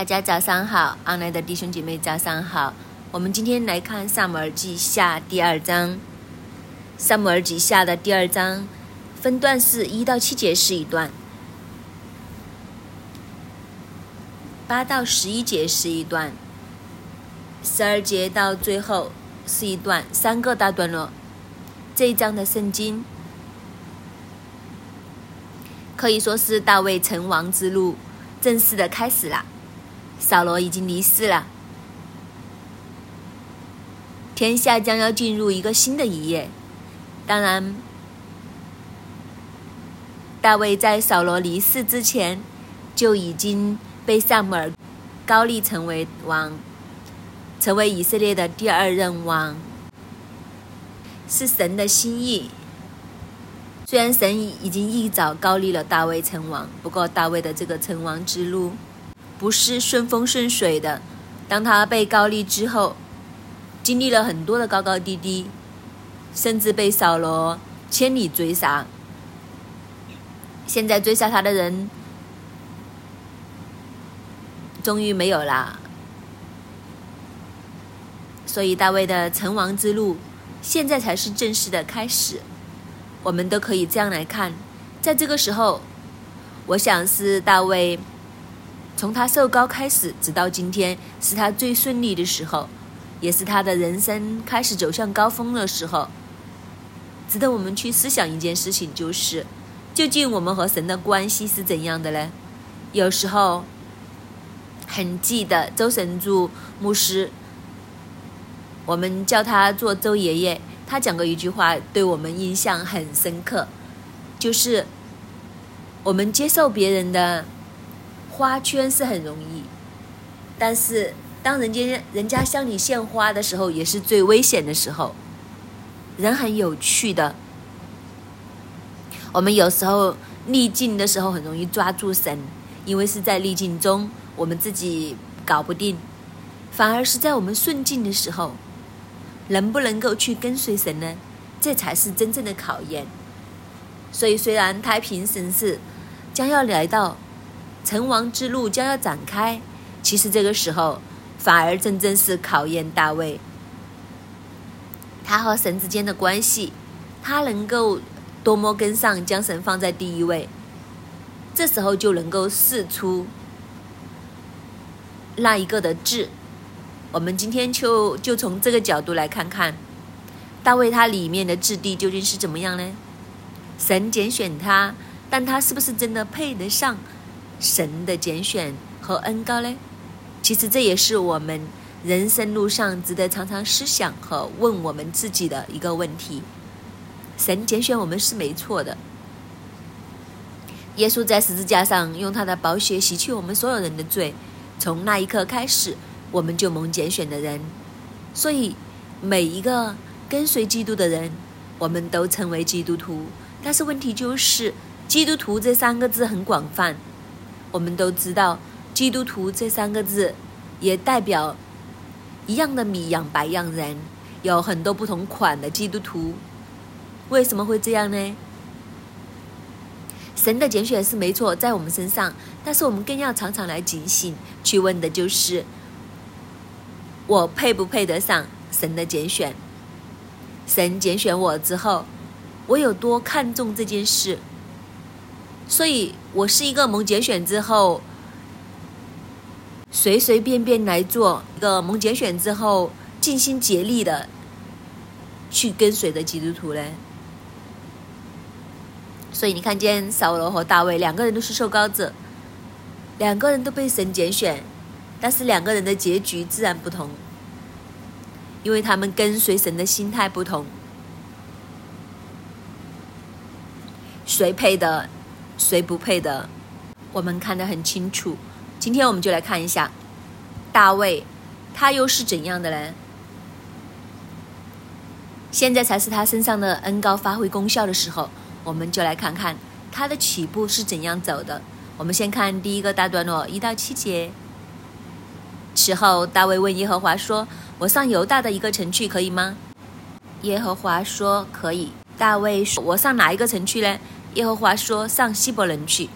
大家早上好，安来的弟兄姐妹早上好。我们今天来看《萨姆尔记下》第二章，《萨姆尔记下》的第二章分段是一到七节是一段，八到十一节是一段，十二节到最后是一段，三个大段落。这一章的圣经可以说是大卫成王之路正式的开始了。扫罗已经离世了，天下将要进入一个新的一页。当然，大卫在扫罗离世之前就已经被萨姆尔高立成为王，成为以色列的第二任王，是神的心意。虽然神已经一早高立了大卫成王，不过大卫的这个成王之路。不是顺风顺水的。当他被高丽之后，经历了很多的高高低低，甚至被扫罗千里追杀。现在追杀他的人终于没有啦，所以大卫的成王之路现在才是正式的开始。我们都可以这样来看，在这个时候，我想是大卫。从他受高开始，直到今天，是他最顺利的时候，也是他的人生开始走向高峰的时候。值得我们去思想一件事情，就是究竟我们和神的关系是怎样的呢？有时候，很记得周神柱牧师，我们叫他做周爷爷，他讲过一句话，对我们印象很深刻，就是我们接受别人的。花圈是很容易，但是当人家人家向你献花的时候，也是最危险的时候。人很有趣的，我们有时候逆境的时候很容易抓住神，因为是在逆境中我们自己搞不定，反而是在我们顺境的时候，能不能够去跟随神呢？这才是真正的考验。所以，虽然太平盛世将要来到。成王之路将要展开，其实这个时候反而真正是考验大卫，他和神之间的关系，他能够多么跟上，将神放在第一位，这时候就能够试出那一个的智。我们今天就就从这个角度来看看，大卫他里面的质地究竟是怎么样呢？神拣选他，但他是不是真的配得上？神的拣选和恩高呢？其实这也是我们人生路上值得常常思想和问我们自己的一个问题。神拣选我们是没错的。耶稣在十字架上用他的宝血洗去我们所有人的罪，从那一刻开始，我们就蒙拣选的人。所以每一个跟随基督的人，我们都成为基督徒。但是问题就是，基督徒这三个字很广泛。我们都知道，基督徒这三个字，也代表一样的米养百样人，有很多不同款的基督徒。为什么会这样呢？神的拣选是没错，在我们身上，但是我们更要常常来警醒，去问的就是：我配不配得上神的拣选？神拣选我之后，我有多看重这件事？所以，我是一个蒙拣选之后，随随便便来做一个蒙拣选之后尽心竭力的去跟随的基督徒呢。所以，你看见扫罗和大卫两个人都是受膏者，两个人都被神拣选，但是两个人的结局自然不同，因为他们跟随神的心态不同，谁配的？谁不配的，我们看得很清楚。今天我们就来看一下大卫，他又是怎样的人？现在才是他身上的恩高发挥功效的时候。我们就来看看他的起步是怎样走的。我们先看第一个大段落，一到七节。此后，大卫问耶和华说：“我上犹大的一个城去，可以吗？”耶和华说：“可以。”大卫说：“我上哪一个城去呢？”耶和华说：“上希伯伦去。”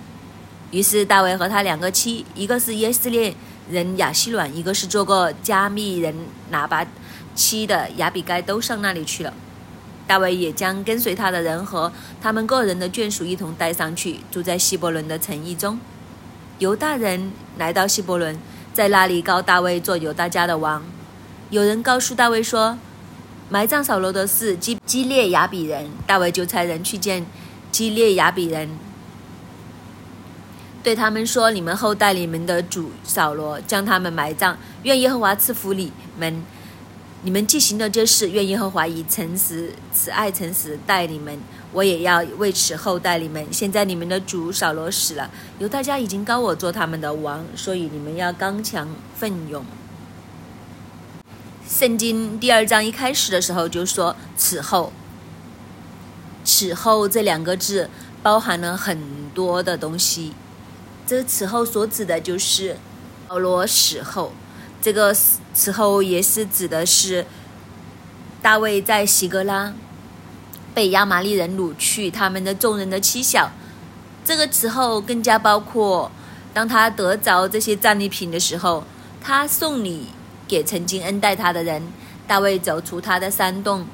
于是大卫和他两个妻，一个是耶斯列人亚希卵，一个是做过加密人拿巴妻的亚比该，都上那里去了。大卫也将跟随他的人和他们个人的眷属一同带上去，住在希伯伦的城邑中。犹大人来到希伯伦，在那里告大卫做犹大家的王。有人告诉大卫说，埋葬扫罗的是基基列雅比人。大卫就差人去见基列雅比人，对他们说：“你们后代你们的主扫罗，将他们埋葬。愿耶和华赐福你们。”你们既行了这事，愿耶和华以诚实、慈爱、诚实待你们，我也要为此后代你们。现在你们的主扫罗死了，犹大家已经高我做他们的王，所以你们要刚强奋勇。圣经第二章一开始的时候就说“此后”，“此后”这两个字包含了很多的东西。这“此后”所指的就是保罗死后。这个此后也是指的是大卫在希格拉被亚玛利人掳去他们的众人的妻小。这个此后更加包括，当他得着这些战利品的时候，他送礼给曾经恩待他的人。大卫走出他的山洞，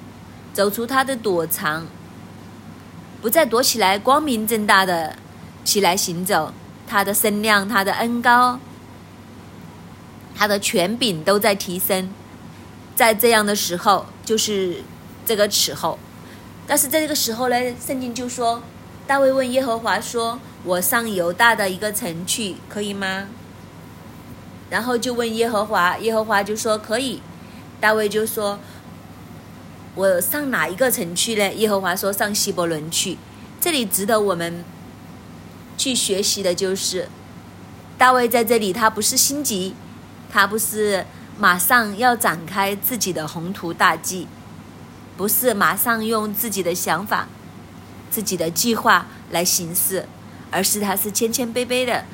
走出他的躲藏，不再躲起来，光明正大的起来行走。他的身量，他的恩高。他的权柄都在提升，在这样的时候，就是这个时候。但是在这个时候呢，圣经就说，大卫问耶和华说：“我上犹大的一个城去，可以吗？”然后就问耶和华，耶和华就说：“可以。”大卫就说：“我上哪一个城去呢？”耶和华说：“上希伯伦去。”这里值得我们去学习的就是，大卫在这里，他不是心急。他不是马上要展开自己的宏图大计，不是马上用自己的想法、自己的计划来行事，而是他是谦谦卑卑的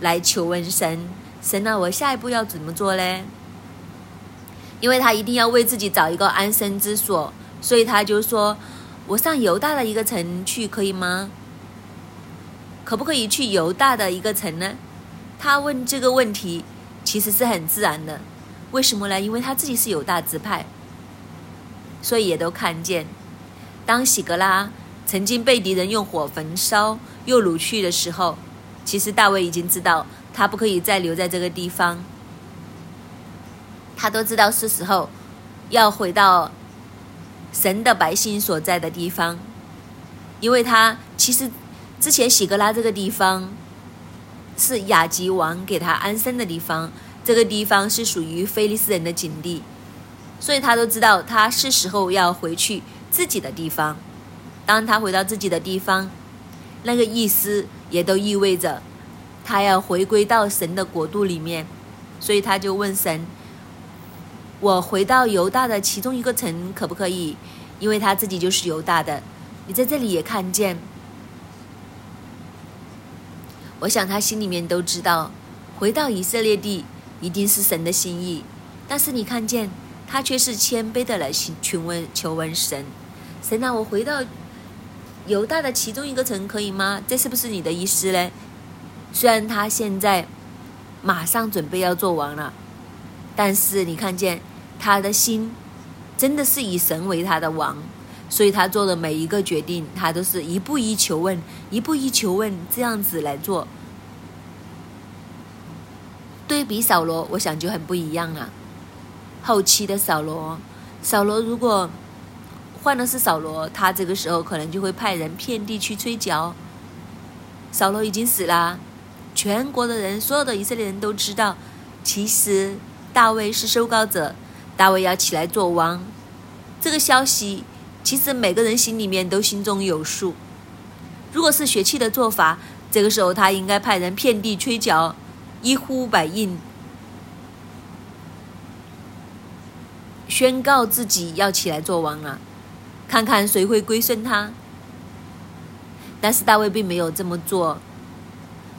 来求问神：神啊，我下一步要怎么做嘞？因为他一定要为自己找一个安身之所，所以他就说：“我上犹大的一个城去，可以吗？可不可以去犹大的一个城呢？”他问这个问题。其实是很自然的，为什么呢？因为他自己是犹大支派，所以也都看见，当喜格拉曾经被敌人用火焚烧又掳去的时候，其实大卫已经知道他不可以再留在这个地方，他都知道是时候要回到神的百姓所在的地方，因为他其实之前喜格拉这个地方。是雅吉王给他安身的地方，这个地方是属于菲利斯人的境地，所以他都知道他是时候要回去自己的地方。当他回到自己的地方，那个意思也都意味着他要回归到神的国度里面，所以他就问神：“我回到犹大的其中一个城可不可以？因为他自己就是犹大的。你在这里也看见。”我想他心里面都知道，回到以色列地一定是神的心意。但是你看见他却是谦卑的来询问求问神，神啊，我回到犹大的其中一个城可以吗？这是不是你的意思呢？虽然他现在马上准备要做王了，但是你看见他的心真的是以神为他的王，所以他做的每一个决定，他都是一步一求问，一步一求问这样子来做。对比扫罗，我想就很不一样了。后期的扫罗，扫罗如果换的是扫罗，他这个时候可能就会派人遍地去吹角。扫罗已经死了，全国的人，所有的以色列人都知道，其实大卫是收膏者，大卫要起来做王。这个消息，其实每个人心里面都心中有数。如果是血气的做法，这个时候他应该派人遍地吹角。一呼百应，宣告自己要起来做王了，看看谁会归顺他。但是大卫并没有这么做，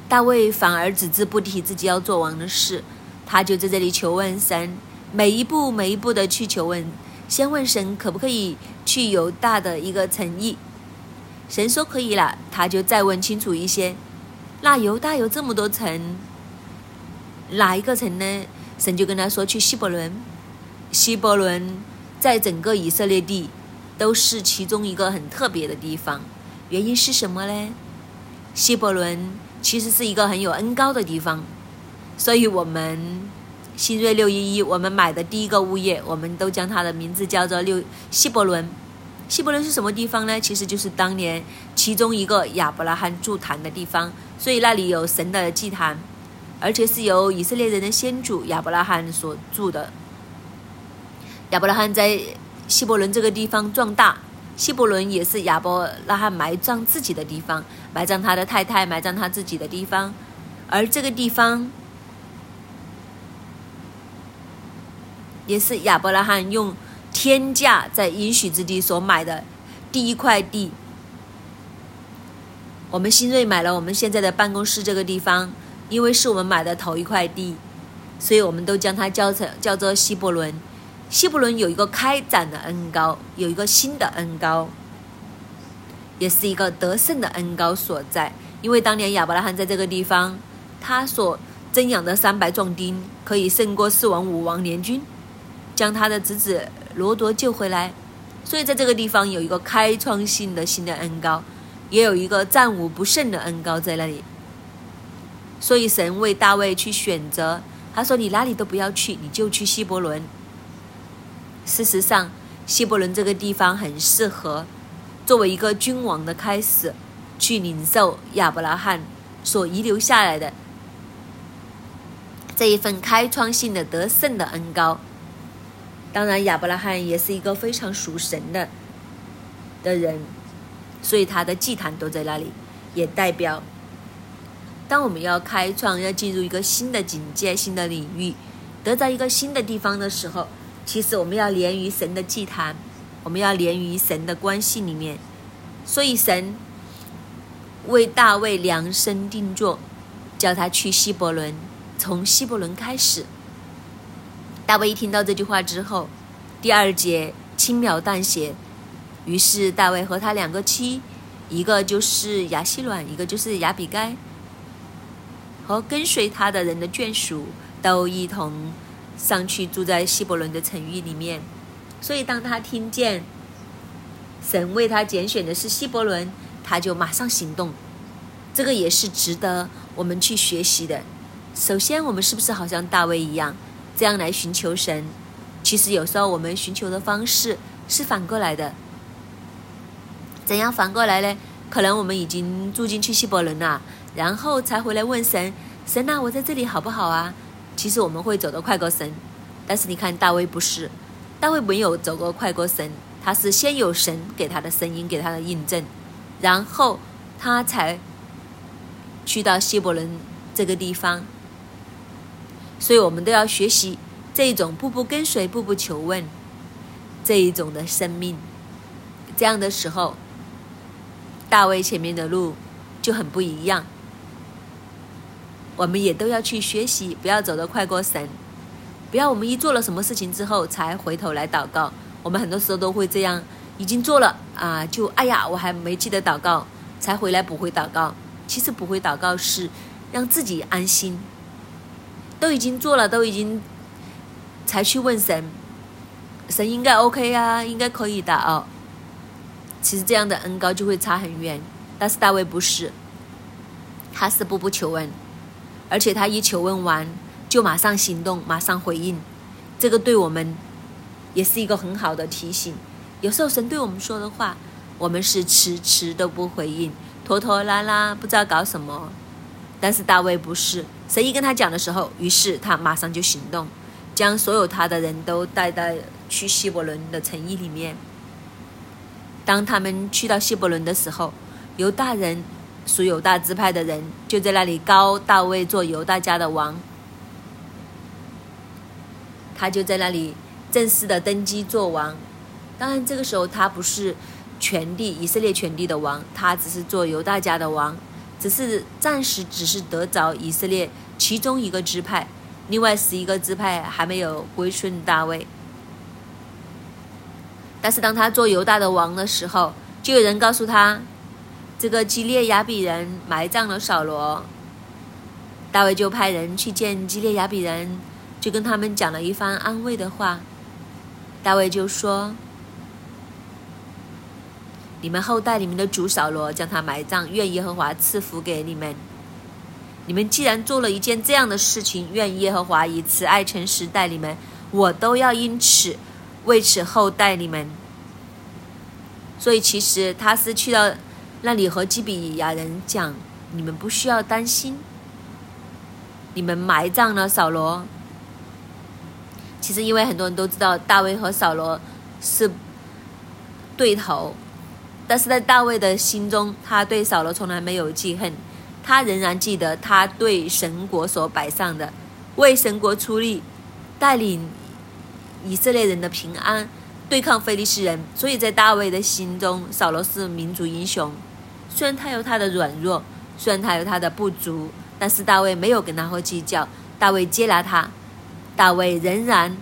大卫反而只字不提自己要做王的事，他就在这里求问神，每一步每一步的去求问，先问神可不可以去犹大的一个诚意，神说可以了，他就再问清楚一些。那犹大有这么多城，哪一个城呢？神就跟他说去希伯伦。希伯伦在整个以色列地都是其中一个很特别的地方。原因是什么呢？希伯伦其实是一个很有恩高的地方，所以我们新锐六一一我们买的第一个物业，我们都将它的名字叫做六希伯伦。希伯伦是什么地方呢？其实就是当年其中一个亚伯拉罕筑坛的地方，所以那里有神的祭坛，而且是由以色列人的先祖亚伯拉罕所住的。亚伯拉罕在希伯伦这个地方壮大，希伯伦也是亚伯拉罕埋葬自己的地方，埋葬他的太太，埋葬他自己的地方，而这个地方也是亚伯拉罕用。天价在应许之地所买的第一块地，我们新锐买了我们现在的办公室这个地方，因为是我们买的头一块地，所以我们都将它叫成叫做希伯伦。希伯伦有一个开展的恩高，有一个新的恩高，也是一个得胜的恩高所在。因为当年亚伯拉罕在这个地方，他所增养的三百壮丁可以胜过四王五王联军，将他的侄子。罗夺救回来，所以在这个地方有一个开创性的新的恩高，也有一个战无不胜的恩高在那里。所以神为大卫去选择，他说：“你哪里都不要去，你就去希伯伦。”事实上，希伯伦这个地方很适合作为一个君王的开始，去领受亚伯拉罕所遗留下来的这一份开创性的得胜的恩高。当然，亚伯拉罕也是一个非常属神的的人，所以他的祭坛都在那里，也代表，当我们要开创、要进入一个新的境界、新的领域，得到一个新的地方的时候，其实我们要连于神的祭坛，我们要连于神的关系里面。所以神为大卫量身定做，叫他去希伯伦，从希伯伦开始。大卫一听到这句话之后，第二节轻描淡写。于是大卫和他两个妻，一个就是亚希卵，一个就是亚比该，和跟随他的人的眷属，都一同上去住在希伯伦的城域里面。所以当他听见神为他拣选的是希伯伦，他就马上行动。这个也是值得我们去学习的。首先，我们是不是好像大卫一样？这样来寻求神，其实有时候我们寻求的方式是反过来的。怎样反过来呢？可能我们已经住进去希伯伦了，然后才回来问神：“神啊，我在这里好不好啊？”其实我们会走得快过神，但是你看大卫不是，大卫没有走过快过神，他是先有神给他的声音，给他的印证，然后他才去到希伯伦这个地方。所以我们都要学习这一种步步跟随、步步求问这一种的生命。这样的时候，大卫前面的路就很不一样。我们也都要去学习，不要走得快过神，不要我们一做了什么事情之后才回头来祷告。我们很多时候都会这样，已经做了啊，就哎呀，我还没记得祷告，才回来补回祷告。其实补回祷告是让自己安心。都已经做了，都已经才去问神，神应该 OK 啊，应该可以的哦。其实这样的恩高就会差很远，但是大卫不是，他是步步求问，而且他一求问完就马上行动，马上回应。这个对我们也是一个很好的提醒。有时候神对我们说的话，我们是迟迟都不回应，拖拖拉拉，不知道搞什么。但是大卫不是，神医跟他讲的时候，于是他马上就行动，将所有他的人都带到去希伯伦的城邑里面。当他们去到希伯伦的时候，犹大人属犹大支派的人就在那里高大卫做犹大家的王，他就在那里正式的登基做王。当然，这个时候他不是全地以色列全地的王，他只是做犹大家的王。只是暂时只是得着以色列其中一个支派，另外十一个支派还没有归顺大卫。但是当他做犹大的王的时候，就有人告诉他，这个基列亚比人埋葬了扫罗，大卫就派人去见基列雅比人，就跟他们讲了一番安慰的话。大卫就说：“你们后代里面的主扫罗将他埋葬，愿耶和华赐福给你们。你们既然做了一件这样的事情，愿耶和华以慈爱诚实待你们，我都要因此为此后代你们。所以，其实他是去到那里和基比亚人讲：你们不需要担心，你们埋葬了扫罗。”其实，因为很多人都知道大卫和扫罗是对头，但是在大卫的心中，他对扫罗从来没有记恨，他仍然记得他对神国所摆上的为神国出力，带领以色列人的平安，对抗非利士人。所以在大卫的心中，扫罗是民族英雄。虽然他有他的软弱，虽然他有他的不足，但是大卫没有跟他会计较，大卫接纳他。大卫仍然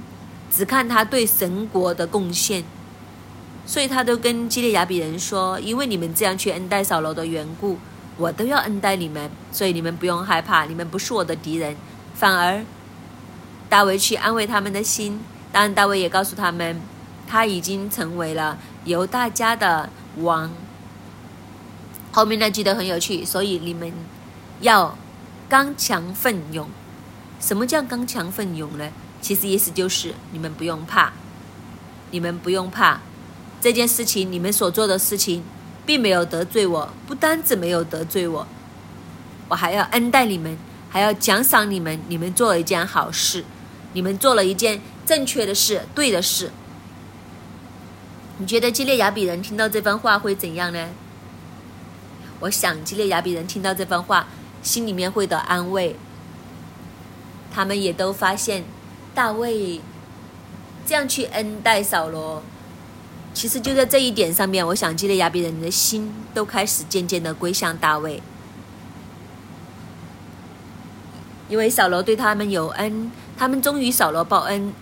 只看他对神国的贡献，所以他都跟基列雅比人说：“因为你们这样去恩待扫罗的缘故，我都要恩待你们，所以你们不用害怕，你们不是我的敌人。”反而大卫去安慰他们的心。当然，大卫也告诉他们，他已经成为了犹大家的王。后面那句都很有趣，所以你们要刚强奋勇。什么叫刚强奋勇呢？其实意思就是你们不用怕，你们不用怕这件事情，你们所做的事情并没有得罪我，不单止没有得罪我，我还要恩待你们，还要奖赏你们，你们做了一件好事，你们做了一件正确的事，对的事。你觉得基列雅比人听到这番话会怎样呢？我想基列雅比人听到这番话，心里面会得安慰。他们也都发现，大卫这样去恩待扫罗，其实就在这一点上面，我想基列雅比人的心都开始渐渐的归向大卫，因为扫罗对他们有恩，他们终于扫罗报恩。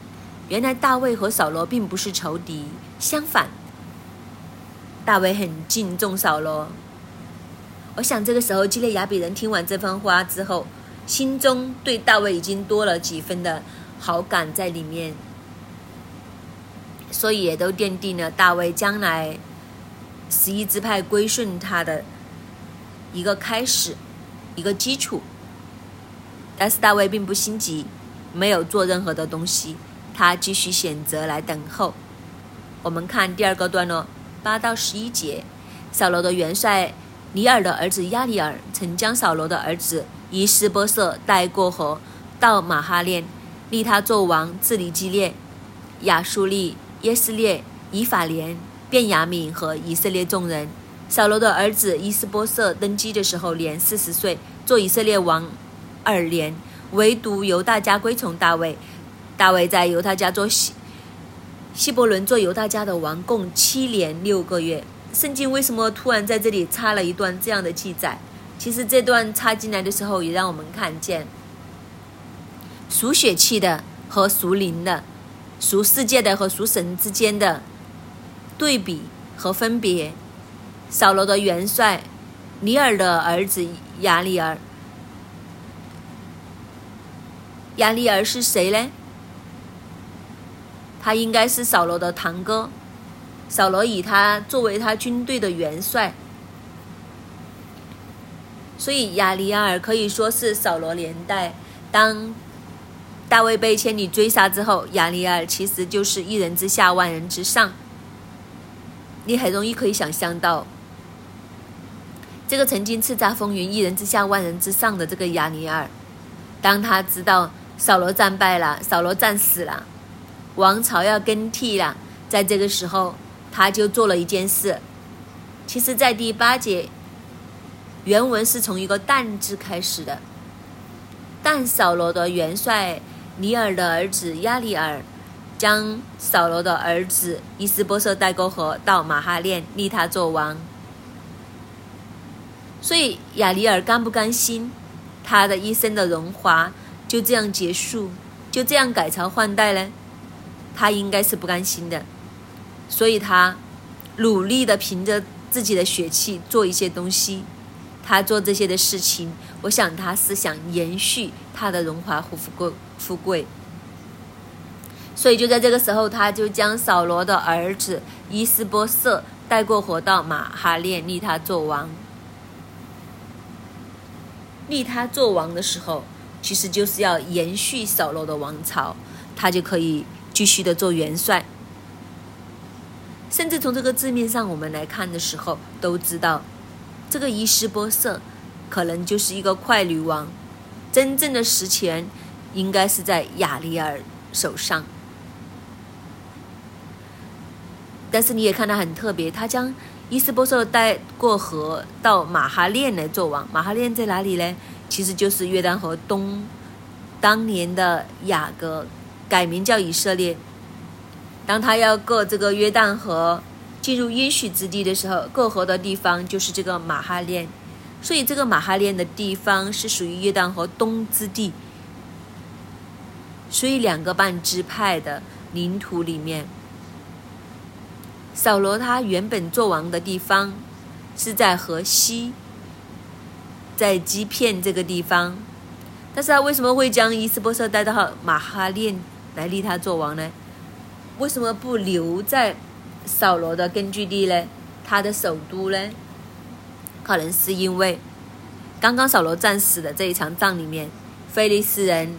原来大卫和扫罗并不是仇敌，相反，大卫很敬重扫罗。我想这个时候基列雅比人听完这番话之后。心中对大卫已经多了几分的好感在里面，所以也都奠定了大卫将来十一支派归顺他的一个开始，一个基础。但是大卫并不心急，没有做任何的东西，他继续选择来等候。我们看第二个段落八到十一节，扫罗的元帅尼尔的儿子亚里尔曾将扫罗的儿子。伊斯波瑟带过河，到马哈念，立他做王，治理基列、亚述利、耶斯列、以法莲、便雅悯和以色列众人。扫罗的儿子伊斯波瑟登基的时候年四十岁，做以色列王二年，唯独犹大家归从大卫。大卫在犹大家做希希伯伦做犹大家的王，共七年六个月。圣经为什么突然在这里插了一段这样的记载？其实这段插进来的时候，也让我们看见属血气的和属灵的、属世界的和属神之间的对比和分别。扫罗的元帅尼尔的儿子亚利尔，亚利尔是谁呢？他应该是扫罗的堂哥。扫罗以他作为他军队的元帅。所以亚利亚尔可以说是扫罗年代，当大卫被千里追杀之后，亚利亚尔其实就是一人之下万人之上。你很容易可以想象到，这个曾经叱咤风云、一人之下万人之上的这个亚利亚尔，当他知道扫罗战败了，扫罗战死了，王朝要更替了，在这个时候，他就做了一件事。其实，在第八节。原文是从一个“但”字开始的。但扫罗的元帅尼尔的儿子亚里尔，将扫罗的儿子伊斯波瑟带过河到马哈念，立他做王。所以亚里尔甘不甘心，他的一生的荣华就这样结束，就这样改朝换代呢？他应该是不甘心的，所以他努力的凭着自己的血气做一些东西。他做这些的事情，我想他是想延续他的荣华富贵富贵。所以就在这个时候，他就将扫罗的儿子伊斯波瑟带过河到马哈列，立他做王。立他做王的时候，其实就是要延续扫罗的王朝，他就可以继续的做元帅。甚至从这个字面上我们来看的时候，都知道这个伊斯波瑟可能就是一个快女王，真正的实权应该是在亚利尔手上。但是你也看他很特别，他将伊斯波瑟带过河到马哈练来做王。马哈练在哪里呢？其实就是约旦河东，当年的雅各改名叫以色列。当他要过这个约旦河进入应许之地的时候，过河的地方就是这个马哈练，所以这个马哈练的地方是属于约旦河东之地。所以两个半支派的领土里面，扫罗他原本做王的地方是在河西，在基片这个地方，但是他为什么会将伊斯波瑟带到马哈练来立他做王呢？为什么不留在扫罗的根据地呢？他的首都呢？可能是因为刚刚扫罗战死的这一场仗里面，菲利斯人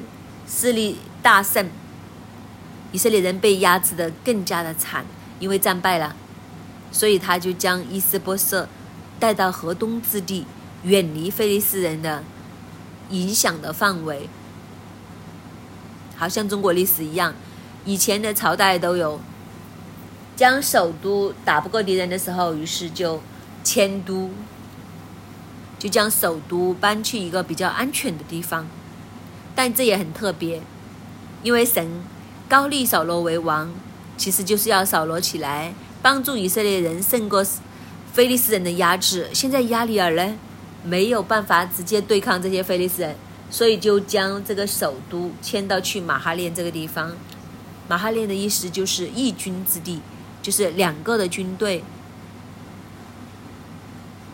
势力大胜，以色列人被压制的更加的惨，因为战败了，所以他就将伊斯波瑟带到河东之地，远离菲利斯人的影响的范围，好像中国历史一样。以前的朝代都有将首都打不过敌人的时候，于是就迁都，就将首都搬去一个比较安全的地方。但这也很特别，因为神高立扫罗为王，其实就是要扫罗起来帮助以色列人胜过菲利斯人的压制。现在亚里尔呢没有办法直接对抗这些菲利斯人，所以就将这个首都迁到去马哈练这个地方。马哈练的意思就是一军之地，就是两个的军队。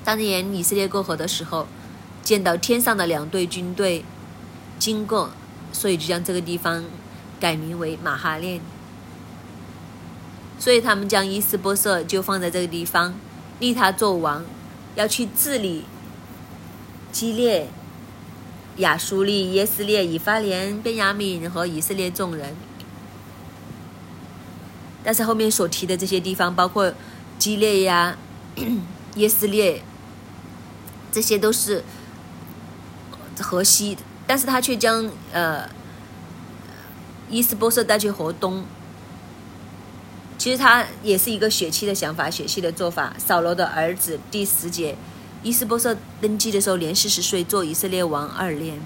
当年以色列过河的时候，见到天上的两队军队经过，所以就将这个地方改名为马哈练。所以他们将伊斯波瑟就放在这个地方，立他做王，要去治理基列、亚苏利、耶斯列、以法莲、便雅悯和以色列众人。但是后面所提的这些地方，包括基列呀、耶斯列，这些都是河西，但是他却将呃伊斯波瑟带去河东。其实他也是一个血气的想法，血气的做法。扫罗的儿子第十节，伊斯波瑟登基的时候年四十岁，做以色列王二年。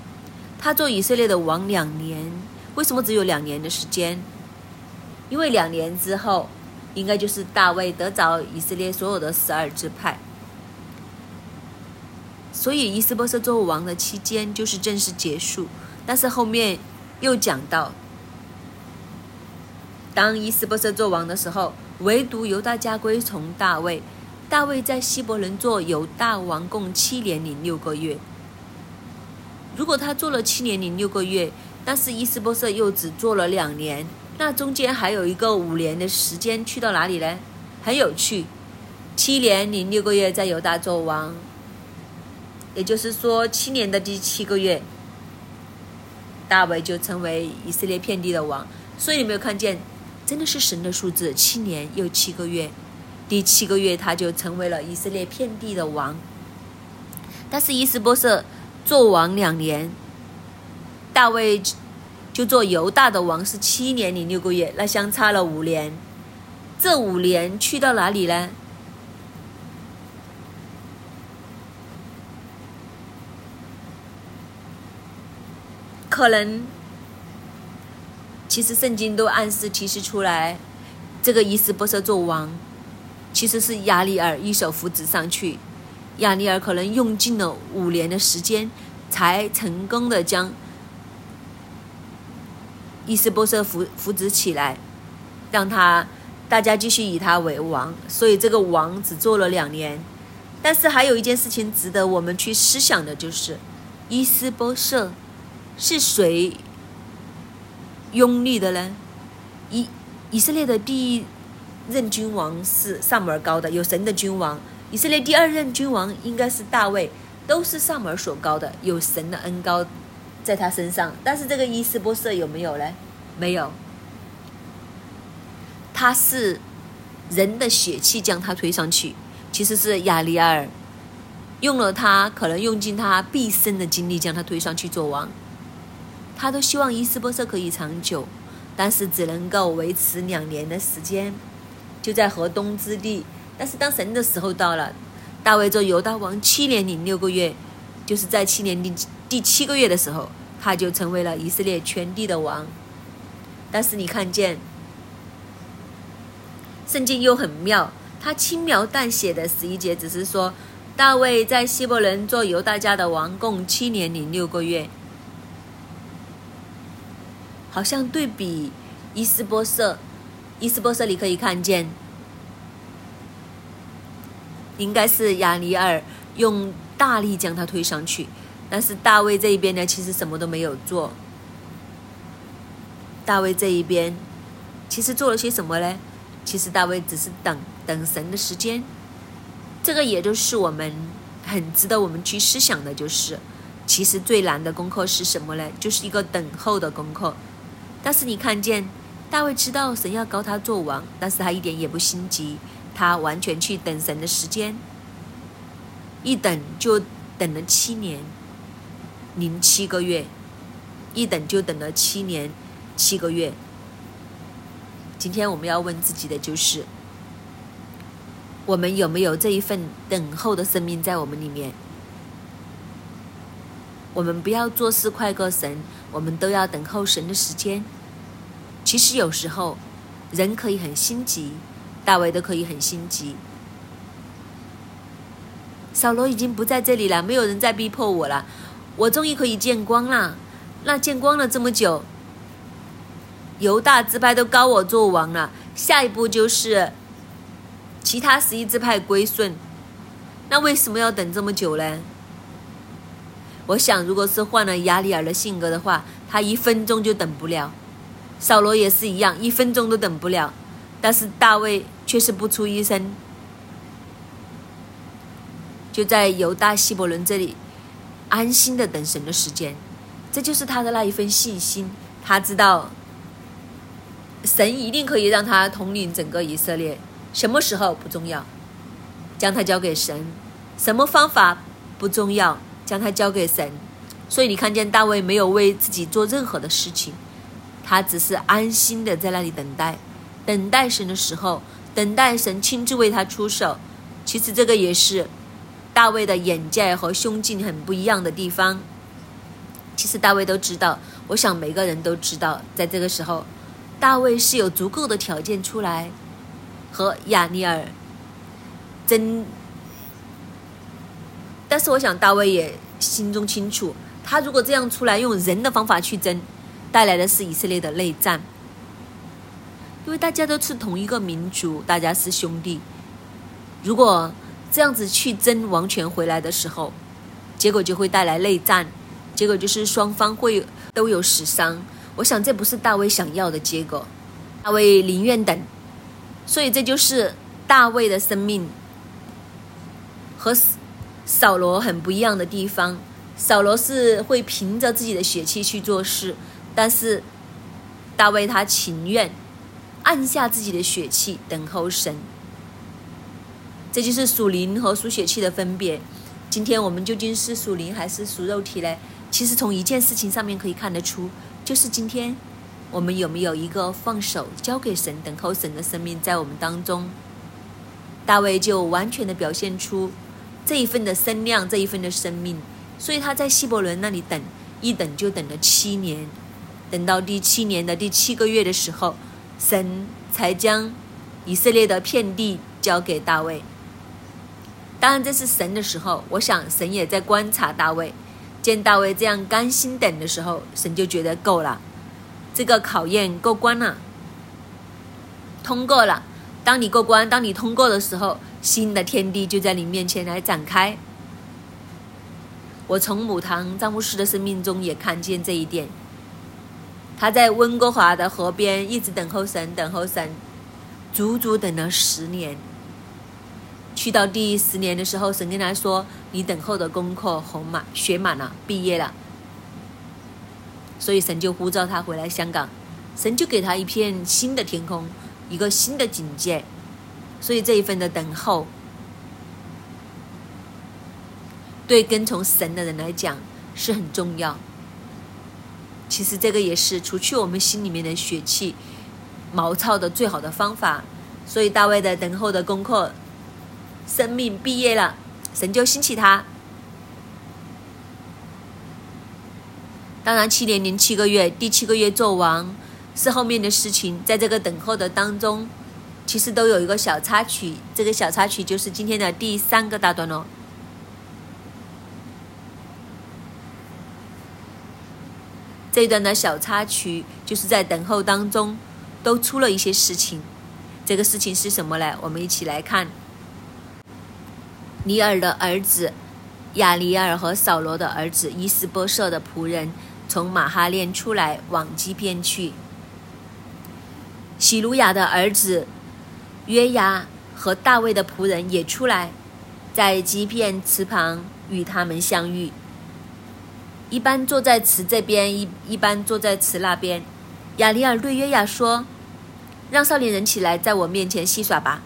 他做以色列的王两年，为什么只有两年的时间？因为两年之后，应该就是大卫得着以色列所有的十二支派，所以伊斯波瑟做王的期间就是正式结束。但是后面又讲到，当伊斯波瑟做王的时候，唯独犹大家归从大卫。大卫在希伯伦做犹大王共七年零六个月。如果他做了七年零六个月，但是伊斯波瑟又只做了两年。那中间还有一个五年的时间去到哪里呢？很有趣，七年零六个月在犹大做王，也就是说七年的第七个月，大卫就成为以色列遍地的王。所以你没有看见，真的是神的数字，七年又七个月，第七个月他就成为了以色列遍地的王。但是伊斯波瑟做王两年，大卫。就做犹大的王是七年零六个月，那相差了五年。这五年去到哪里呢？可能，其实圣经都暗示提示出来，这个伊斯波瑟做王，其实是亚里尔一手扶植上去。亚里尔可能用尽了五年的时间，才成功的将。伊斯波瑟扶扶植起来，让他大家继续以他为王，所以这个王只做了两年，但是还有一件事情值得我们去思想的，就是伊斯波瑟是谁拥立的呢？以以色列的第一任君王是萨姆尔高的，有神的君王。以色列第二任君王应该是大卫，都是萨姆尔所高的，有神的恩高在他身上。但是这个伊斯波瑟有没有呢？没有，他是人的血气将他推上去。其实是亚利尔用了他，可能用尽他毕生的精力将他推上去做王。他都希望伊斯波瑟可以长久，但是只能够维持两年的时间，就在河东之地。但是当神的时候到了，大卫做犹大王七年零六个月，就是在七年第第七个月的时候，他就成为了以色列全地的王。但是你看见，圣经又很妙。他轻描淡写的十一节只是说，大卫在希伯伦做犹大家的王，共七年零六个月。好像对比伊斯波瑟，伊斯波瑟你可以看见，应该是亚尼尔用大力将他推上去，但是大卫这一边呢，其实什么都没有做。大卫这一边其实做了些什么呢？其实大卫只是等。等神的时间，这个也就是我们很值得我们去思想的，就是其实最难的功课是什么呢？就是一个等候的功课。但是你看见大卫知道神要高他做王，但是他一点也不心急，他完全去等神的时间，一等就等了七年零七个月，一等就等了七年七个月。今天我们要问自己的就是。我们有没有这一份等候的生命在我们里面？我们不要做事快过神，我们都要等候神的时间。其实有时候人可以很心急，大卫都可以很心急。扫罗已经不在这里了，没有人再逼迫我了，我终于可以见光了。那见光了这么久，犹大支派都高我做王了，下一步就是。其他十一支派归顺，那为什么要等这么久呢？我想，如果是换了亚里尔的性格的话，他一分钟就等不了。扫罗也是一样，一分钟都等不了。但是大卫却是不出一声，就在犹大希伯伦这里安心的等神的时间。这就是他的那一份信心，他知道神一定可以让他统领整个以色列。什么时候不重要，将他交给神；什么方法不重要，将它交给神。所以你看见大卫没有为自己做任何的事情，他只是安心的在那里等待，等待神的时候，等待神亲自为他出手。其实这个也是大卫的眼界和胸襟很不一样的地方。其实大卫都知道，我想每个人都知道，在这个时候，大卫是有足够的条件出来。和亚尼尔争，但是我想大卫也心中清楚，他如果这样出来用人的方法去争，带来的是以色列的内战，因为大家都是同一个民族，大家是兄弟。如果这样子去争王权回来的时候，结果就会带来内战，结果就是双方会都有死伤。我想这不是大卫想要的结果，大卫宁愿等。所以这就是大卫的生命和扫罗很不一样的地方。扫罗是会凭着自己的血气去做事，但是大卫他情愿按下自己的血气等候神。这就是属灵和属血气的分别。今天我们究竟是属灵还是属肉体呢？其实从一件事情上面可以看得出，就是今天。我们有没有一个放手交给神、等候神的生命在我们当中？大卫就完全的表现出这一份的声量、这一份的生命，所以他在希伯伦那里等，一等就等了七年，等到第七年的第七个月的时候，神才将以色列的片地交给大卫。当然这是神的时候，我想神也在观察大卫，见大卫这样甘心等的时候，神就觉得够了。这个考验过关了，通过了。当你过关，当你通过的时候，新的天地就在你面前来展开。我从母堂张牧师的生命中也看见这一点。他在温哥华的河边一直等候神，等候神，足足等了十年。去到第十年的时候，神跟他说：“你等候的功课红满学满了，毕业了。”所以神就呼召他回来香港，神就给他一片新的天空，一个新的境界。所以这一份的等候，对跟从神的人来讲是很重要。其实这个也是除去我们心里面的血气、毛糙的最好的方法。所以大卫的等候的功课，生命毕业了，神就兴起他。当然，七年零七个月，第七个月做王是后面的事情。在这个等候的当中，其实都有一个小插曲。这个小插曲就是今天的第三个大段落。这段的小插曲，就是在等候当中，都出了一些事情。这个事情是什么呢？我们一起来看。尼尔的儿子亚尼尔和扫罗的儿子伊斯波舍的仆人从马哈练出来往基边去。喜鲁雅的儿子约押和大卫的仆人也出来，在基片池旁与他们相遇。一般坐在池这边，一一般坐在池那边。亚里尔对约雅说：“让少年人起来，在我面前戏耍吧。”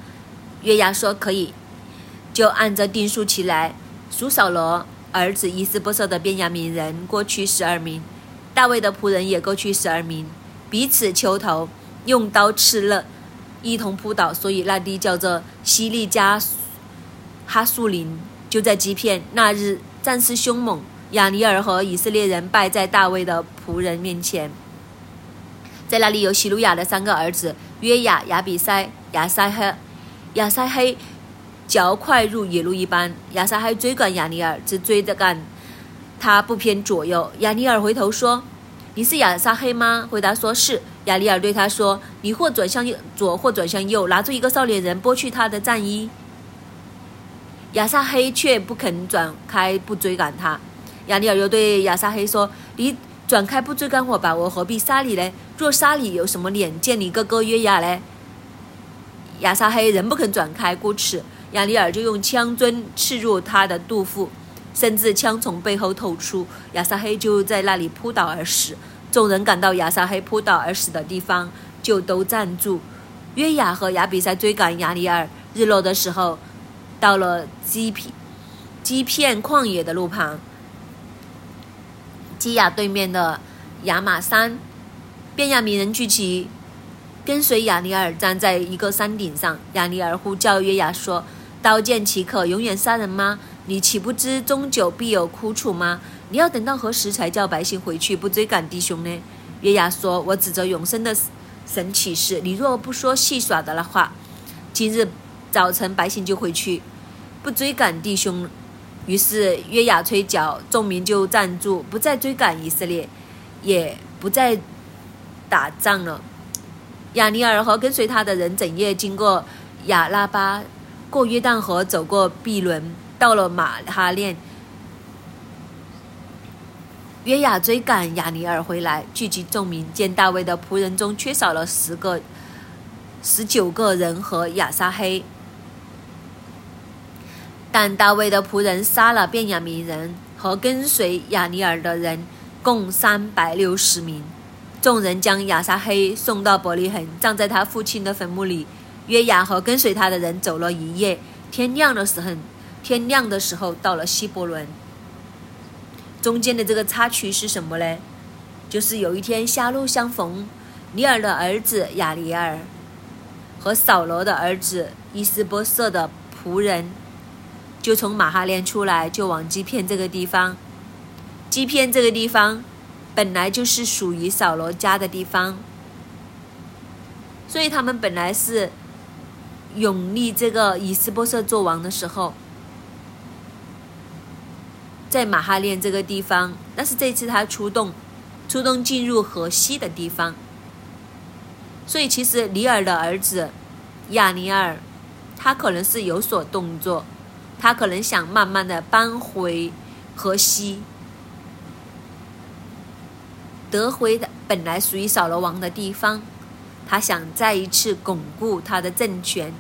约雅说：“可以。”就按着定数起来。属扫罗儿子伊斯波瑟的便雅悯人过去十二名，大卫的仆人也过去十二名，彼此求头，用刀刺了，一同扑倒，所以那地叫做西利加哈树林。就在基片那日，战事凶猛。亚尼尔和以色列人败在大卫的仆人面前，在那里有希鲁雅的三个儿子约雅、亚比塞、亚撒黑。亚撒黑脚快如野鹿一般，亚撒黑追赶亚尼尔，只追着赶，他不偏左右。亚尼尔回头说：“你是亚撒黑吗？”回答说是。亚尼尔对他说：“你或转向右左，或转向右，拿出一个少年人，剥去他的战衣。”亚撒黑却不肯转开，不追赶他。亚尼尔又对亚撒黑说：“你转开不追赶我吧，我何必杀你呢？若杀你，有什么脸见你哥哥约雅呢？”亚撒黑仍不肯转开，故此亚尼尔就用枪针刺入他的肚腹，甚至枪从背后透出，亚撒黑就在那里扑倒而死。众人赶到亚撒黑扑倒而死的地方，就都站住。约雅和亚比赛追赶亚尼尔，日落的时候，到了基片基片旷野的路旁。基亚对面的亚马山，便雅悯人聚集，跟随亚尼尔站在一个山顶上。亚尼尔呼叫约雅说：“刀剑岂可永远杀人吗？你岂不知终究必有苦楚吗？你要等到何时才叫百姓回去，不追赶弟兄呢？”约雅说：“我指着永生的神起誓，你若不说戏耍的话，今日早晨百姓就回去，不追赶弟兄。”于是约雅吹角，众民就站住，不再追赶以色列，也不再打仗了。亚尼尔和跟随他的人整夜经过亚拉巴，过约旦河，走过毕伦，到了马哈练。约雅追赶亚尼尔回来，聚集众民，见大卫的仆人中缺少了十个、十九个人和亚撒黑。但大卫的仆人杀了便雅悯人和跟随亚尼尔的人，共三百六十名。众人将亚撒黑送到伯利恒，葬在他父亲的坟墓里。约雅和跟随他的人走了一夜，天亮的时候，天亮的时候到了希伯伦。中间的这个插曲是什么呢？就是有一天狭路相逢，尼尔的儿子亚里尔和扫罗的儿子伊斯波瑟的仆人。就从马哈连出来，就往基片这个地方。基片这个地方本来就是属于扫罗家的地方，所以他们本来是永立这个以斯波瑟做王的时候，在马哈练这个地方。但是这次他出动，出动进入河西的地方，所以其实尼尔的儿子亚尼尔，他可能是有所动作，他可能想慢慢的搬回河西，得回的本来属于扫罗王的地方，他想再一次巩固他的政权。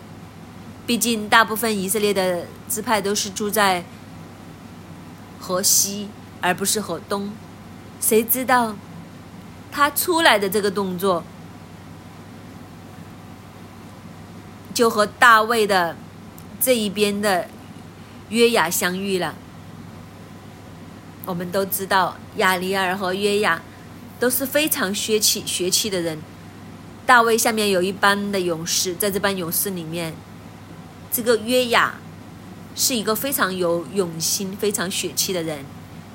毕竟大部分以色列的支派都是住在河西，而不是河东。谁知道他出来的这个动作？就和大卫的这一边的约雅相遇了。我们都知道亚尼尔和约雅都是非常血气血气的人。大卫下面有一班的勇士，在这班勇士里面，这个约雅是一个非常有勇心、非常血气的人。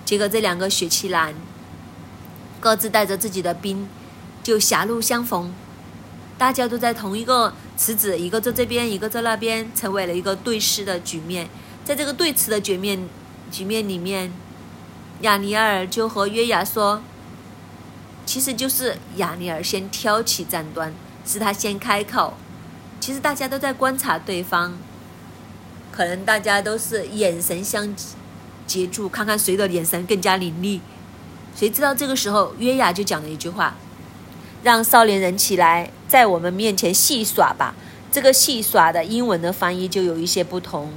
结果这两个血气男各自带着自己的兵，就狭路相逢。大家都在同一个池子，一个在这边，一个在那边，成为了一个对视的局面。在这个对峙的局面局面里面，亚尼尔就和约雅说：“其实就是亚尼尔先挑起战端，是他先开口。其实大家都在观察对方，可能大家都是眼神相接住，看看谁的眼神更加凌厉。谁知道这个时候，约雅就讲了一句话。”让少年人起来，在我们面前戏耍吧。这个戏耍的英文的翻译就有一些不同，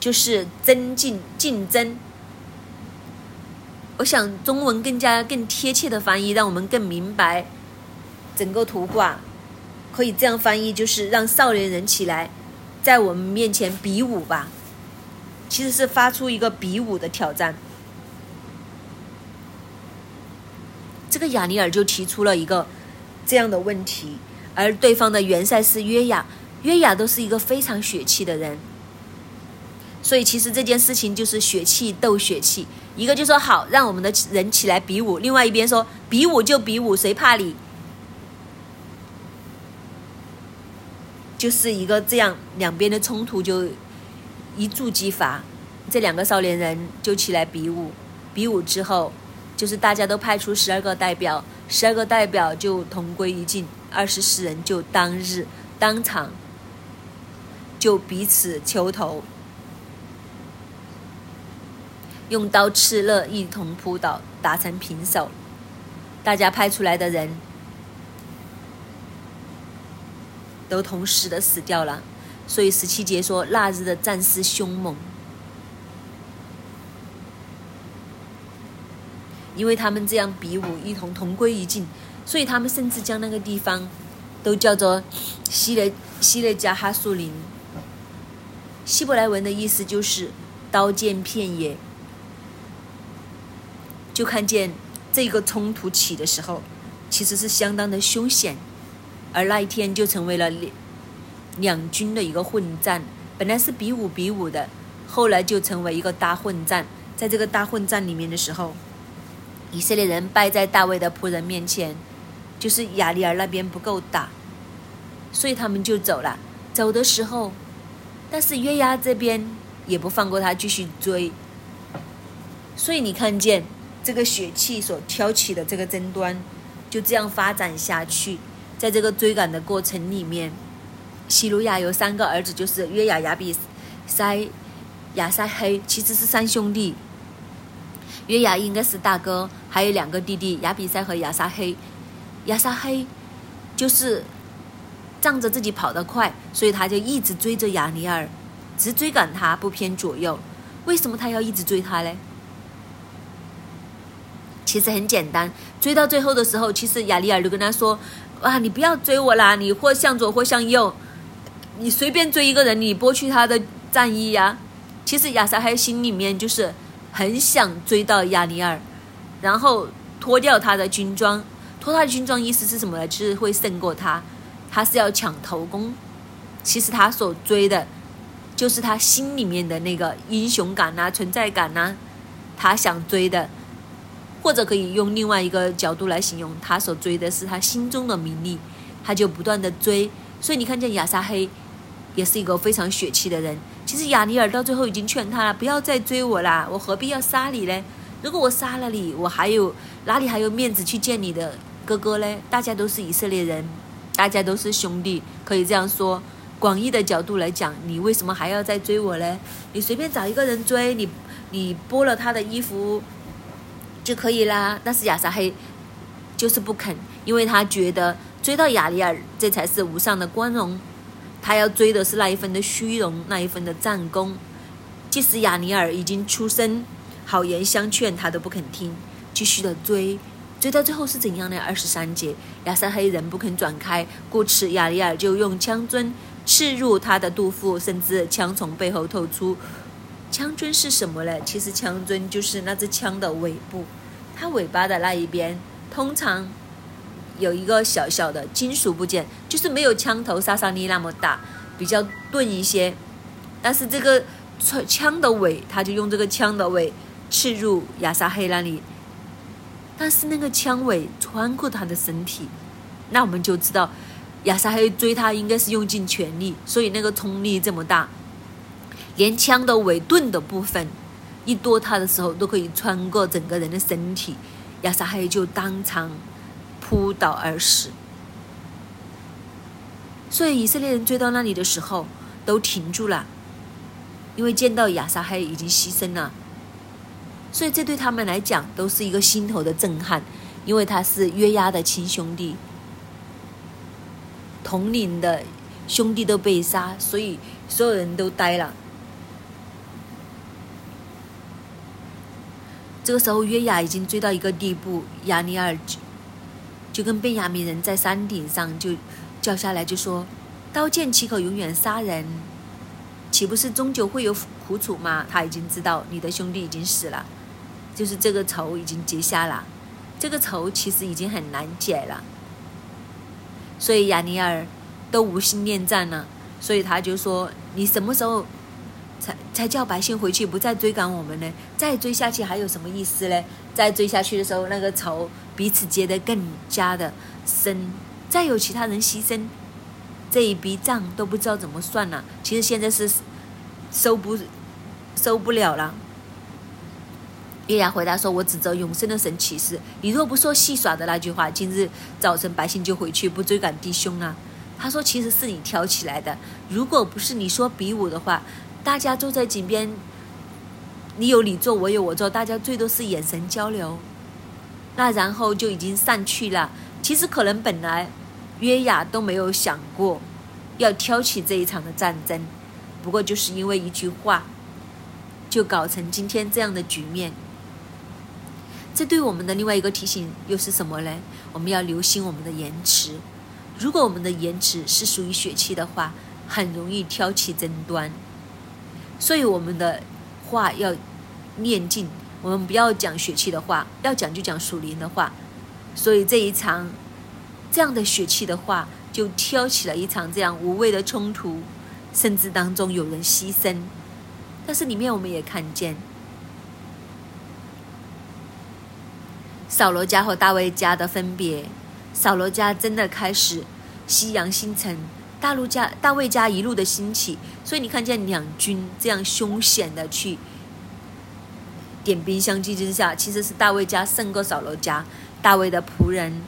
就是增进竞争。我想中文更加更贴切的翻译，让我们更明白整个图画。可以这样翻译，就是让少年人起来。在我们面前比武吧，其实是发出一个比武的挑战。这个亚尼尔就提出了一个这样的问题，而对方的元帅是约雅，约雅都是一个非常血气的人，所以其实这件事情就是血气斗血气。一个就说好，让我们的人起来比武；，另外一边说比武就比武，谁怕你？就是一个这样，两边的冲突就一触即发，这两个少年人就起来比武，比武之后，就是大家都派出十二个代表，十二个代表就同归于尽，二十四人就当日当场就彼此求头，用刀刺勒，一同扑倒，打成平手，大家派出来的人。都同时的死掉了，所以十七节说那日的战士凶猛，因为他们这样比武，一同同归于尽，所以他们甚至将那个地方都叫做希雷希雷加哈树林。希伯来文的意思就是刀剑片野，就看见这个冲突起的时候，其实是相当的凶险。而那一天就成为了两两军的一个混战，本来是比武比武的，后来就成为一个大混战。在这个大混战里面的时候，以色列人败在大卫的仆人面前，就是亚利尔那边不够打，所以他们就走了。走的时候，但是约押这边也不放过他，继续追。所以你看见这个血气所挑起的这个争端，就这样发展下去。在这个追赶的过程里面，希鲁亚有三个儿子，就是约雅、亚比塞、亚撒黑，其实是三兄弟。约雅应该是大哥，还有两个弟弟亚比塞和亚撒黑。亚撒黑就是仗着自己跑得快，所以他就一直追着亚尼尔，只追赶他，不偏左右。为什么他要一直追他呢？其实很简单，追到最后的时候，其实亚尼尔就跟他说。哇！你不要追我啦！你或向左或向右，你随便追一个人，你剥去他的战衣呀。其实亚撒黑心里面就是很想追到亚尼尔，然后脱掉他的军装。脱他的军装意思是什么呢？就是会胜过他。他是要抢头功。其实他所追的，就是他心里面的那个英雄感呐、存在感呐。他想追的。或者可以用另外一个角度来形容，他所追的是他心中的名利，他就不断的追。所以你看见亚撒黑，也是一个非常血气的人。其实亚尼尔到最后已经劝他了，不要再追我啦，我何必要杀你呢？如果我杀了你，我还有哪里还有面子去见你的哥哥呢？大家都是以色列人，大家都是兄弟，可以这样说。广义的角度来讲，你为什么还要再追我呢？你随便找一个人追你，你剥了他的衣服就可以啦。但是亚撒黑就是不肯，因为他觉得追到亚利尔这才是无上的光荣，他要追的是那一份的虚荣，那一份的战功。即使亚尼尔已经出声。好言相劝，他都不肯听，继续的追，追到最后是怎样呢？二十三节，亚撒黑人不肯转开，故此亚利尔就用枪针刺入他的肚腹，甚至枪从背后透出。枪针是什么呢？其实枪针就是那只枪的尾部，它尾巴的那一边通常有一个小小的金属部件，就是没有枪头杀伤力那么大，比较钝一些。但是这个枪的尾，他就用这个枪的尾。刺入亚沙黑那里，但是那个枪尾穿过他的身体，那我们就知道亚沙黑追他应该是用尽全力，所以那个冲力这么大，连枪的尾盾的部分一夺他的时候都可以穿过整个人的身体，亚撒黑就当场扑倒而死。所以以色列人追到那里的时候都停住了，因为见到亚撒黑已经牺牲了。所以这对他们来讲都是一个心头的震撼，因为他是约押的亲兄弟，同龄的兄弟都被杀，所以所有人都呆了。这个时候约押已经追到一个地步，亚尼尔就就跟贝亚米人在山顶上就叫下来，就说：“刀剑岂可永远杀人？岂不是终究会有苦楚吗？”他已经知道你的兄弟已经死了。就是这个仇已经结下了，这个仇其实已经很难解了，所以亚尼尔都无心恋战了，所以他就说：“你什么时候才才叫百姓回去，不再追赶我们呢？再追下去还有什么意思呢？再追下去的时候，那个仇彼此结得更加的深，再有其他人牺牲，这一笔账都不知道怎么算了。其实现在是收不收不了了。”月牙回答说：“我指着永生的神起誓，你若不说戏耍的那句话，今日早晨百姓就回去，不追赶弟兄啊。”他说：“其实是你挑起来的，如果不是你说比武的话，大家坐在井边，你有你做，我有我做，大家最多是眼神交流，那然后就已经散去了。其实可能本来约雅都没有想过要挑起这一场的战争，不过就是因为一句话，就搞成今天这样的局面。”这对我们的另外一个提醒又是什么呢？我们要留心我们的言辞。如果我们的言辞是属于血气的话，很容易挑起争端。所以我们的话要念尽，我们不要讲血气的话，要讲就讲属灵的话。所以这一场这样的血气的话，就挑起了一场这样无谓的冲突，甚至当中有人牺牲。但是里面我们也看见。扫罗家和大卫家的分别，扫罗家真的开始夕阳星辰，大陆家大卫家一路的兴起，所以你看见两军这样凶险的去点兵相继之下，其实是大卫家胜过扫罗家。大卫的仆人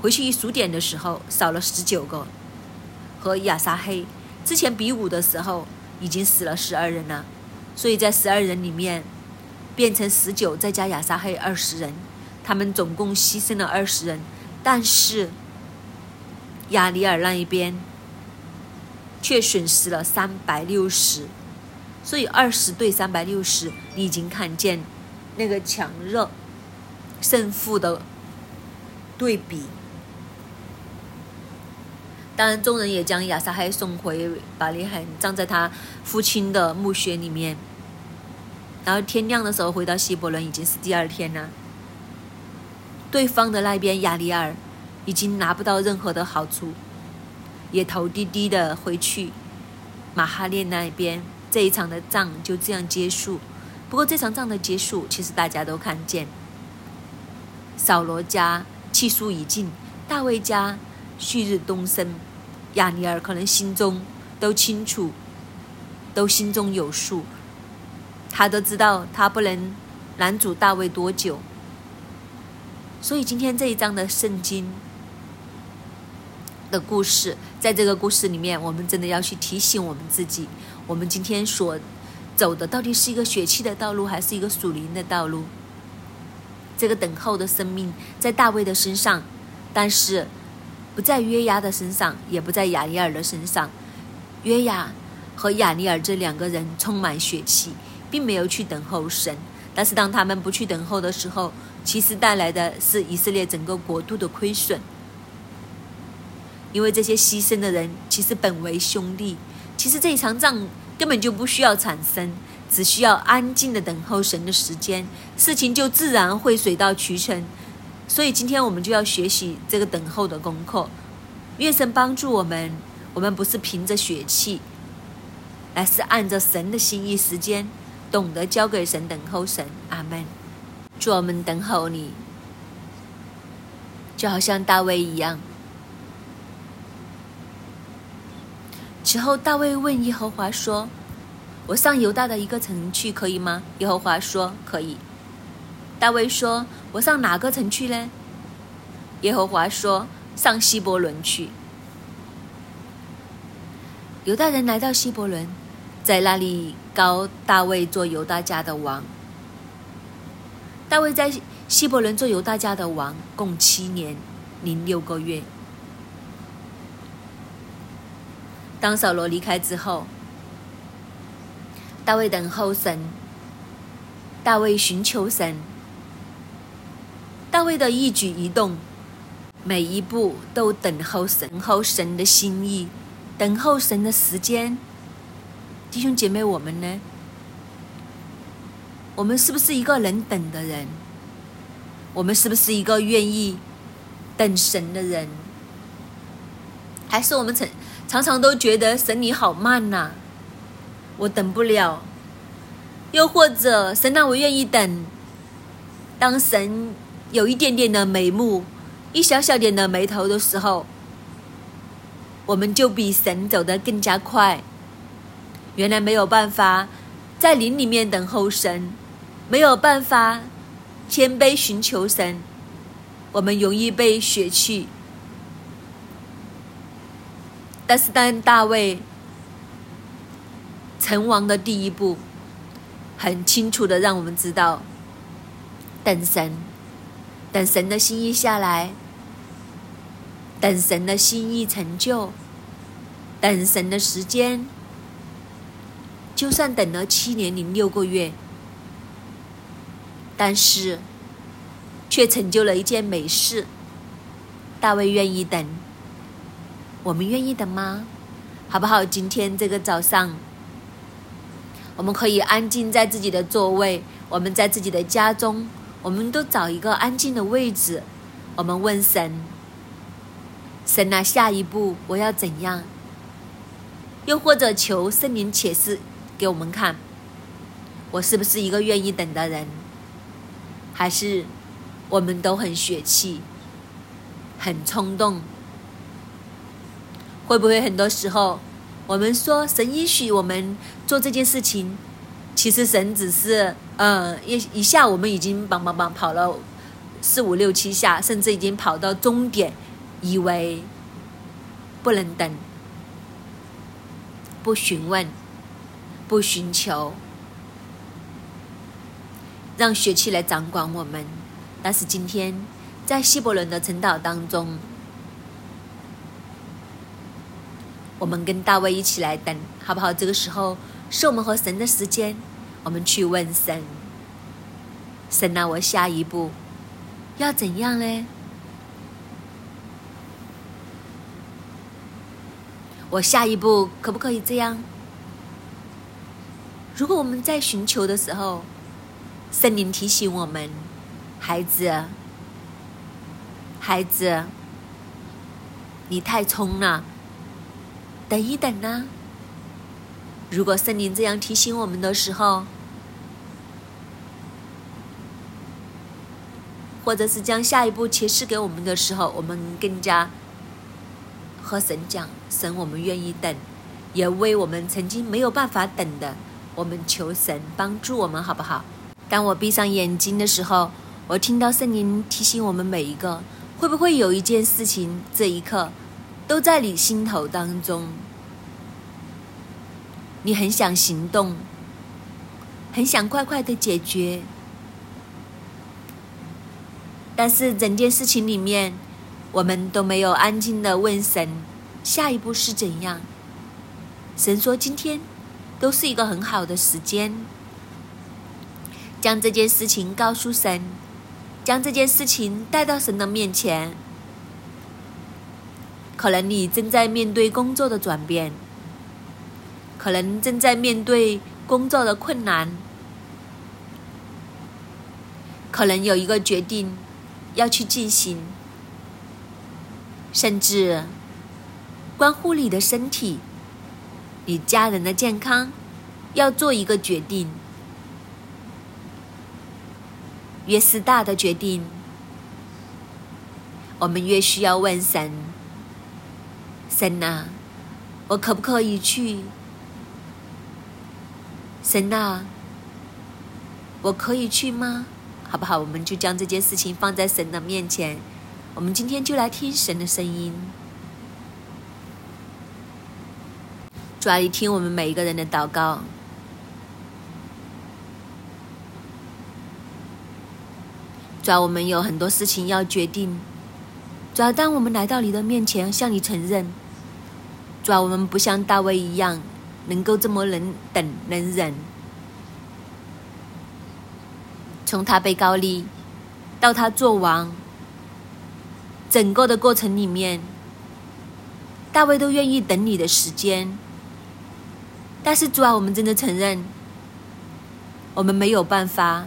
回去一数点的时候，少了十九个，和亚撒黑之前比武的时候已经死了十二人了，所以在十二人里面。变成十九，再加亚撒黑二十人，他们总共牺牲了二十人，但是亚里尔那一边却损失了三百六十，所以二十对三百六十，你已经看见那个强弱胜负的对比。当然，众人也将亚撒黑送回巴利海，葬在他父亲的墓穴里面。然后天亮的时候回到希伯伦已经是第二天了。对方的那边亚里尔已经拿不到任何的好处，也头低低的回去。马哈列那边这一场的仗就这样结束。不过这场仗的结束，其实大家都看见，扫罗家气数已尽，大卫家旭日东升。亚尼尔可能心中都清楚，都心中有数，他都知道他不能拦阻大卫多久。所以今天这一章的圣经的故事，在这个故事里面，我们真的要去提醒我们自己：我们今天所走的到底是一个血气的道路，还是一个属灵的道路？这个等候的生命在大卫的身上，但是不在约押的身上，也不在亚尼尔的身上。约押和亚尼尔这两个人充满血气，并没有去等候神。但是当他们不去等候的时候，其实带来的是以色列整个国度的亏损。因为这些牺牲的人其实本为兄弟，其实这一场仗根本就不需要产生。只需要安静的等候神的时间，事情就自然会水到渠成。所以今天我们就要学习这个等候的功课。愿神帮助我们，我们不是凭着血气，而是按着神的心意、时间，懂得交给神等候神。阿门。祝我们等候你，就好像大卫一样。之后，大卫问耶和华说。我上犹大的一个城去可以吗？耶和华说可以。大卫说：“我上哪个城去呢？”耶和华说：“上希伯伦去。”犹大人来到希伯伦，在那里高大卫做犹大家的王。大卫在希伯伦做犹大家的王，共七年零六个月。当扫罗离开之后。大卫等候神，大卫寻求神，大卫的一举一动，每一步都等候神，等候神的心意，等候神的时间。弟兄姐妹，我们呢？我们是不是一个能等的人？我们是不是一个愿意等神的人？还是我们曾常常都觉得神你好慢呐？我等不了，又或者神让我愿意等。当神有一点点的眉目，一小小点的眉头的时候，我们就比神走得更加快。原来没有办法在林里面等候神，没有办法谦卑寻求神，我们容易被血气。但是当大卫。成王的第一步，很清楚的让我们知道，等神，等神的心意下来，等神的心意成就，等神的时间，就算等了七年零六个月，但是却成就了一件美事。大卫愿意等，我们愿意等吗？好不好？今天这个早上。我们可以安静在自己的座位，我们在自己的家中，我们都找一个安静的位置。我们问神：神啊，下一步我要怎样？又或者求圣灵启示给我们看，我是不是一个愿意等的人？还是我们都很血气、很冲动？会不会很多时候？我们说神允许我们做这件事情，其实神只是，嗯，一一下我们已经梆梆梆跑了四五六七下，甚至已经跑到终点，以为不能等，不询问，不寻求，让血气来掌管我们。但是今天在希伯伦的晨祷当中。我们跟大卫一起来等，好不好？这个时候是我们和神的时间，我们去问神：神啊，我下一步要怎样呢？我下一步可不可以这样？如果我们在寻求的时候，圣灵提醒我们：孩子，孩子，你太冲了。等一等呢？如果圣灵这样提醒我们的时候，或者是将下一步启示给我们的时候，我们更加和神讲：“神，我们愿意等，也为我们曾经没有办法等的，我们求神帮助我们，好不好？”当我闭上眼睛的时候，我听到圣灵提醒我们每一个：会不会有一件事情，这一刻都在你心头当中？你很想行动，很想快快的解决，但是整件事情里面，我们都没有安静的问神，下一步是怎样？神说今天都是一个很好的时间，将这件事情告诉神，将这件事情带到神的面前。可能你正在面对工作的转变。可能正在面对工作的困难，可能有一个决定要去进行，甚至关乎你的身体、你家人的健康，要做一个决定。越是大的决定，我们越需要问神：神啊，我可不可以去？神呐，我可以去吗？好不好？我们就将这件事情放在神的面前。我们今天就来听神的声音。主要听我们每一个人的祷告。主要我们有很多事情要决定。主要当我们来到你的面前，向你承认。主要我们不像大卫一样。能够这么能等能忍，从他被高立到他做王，整个的过程里面，大卫都愿意等你的时间。但是主啊，我们真的承认，我们没有办法，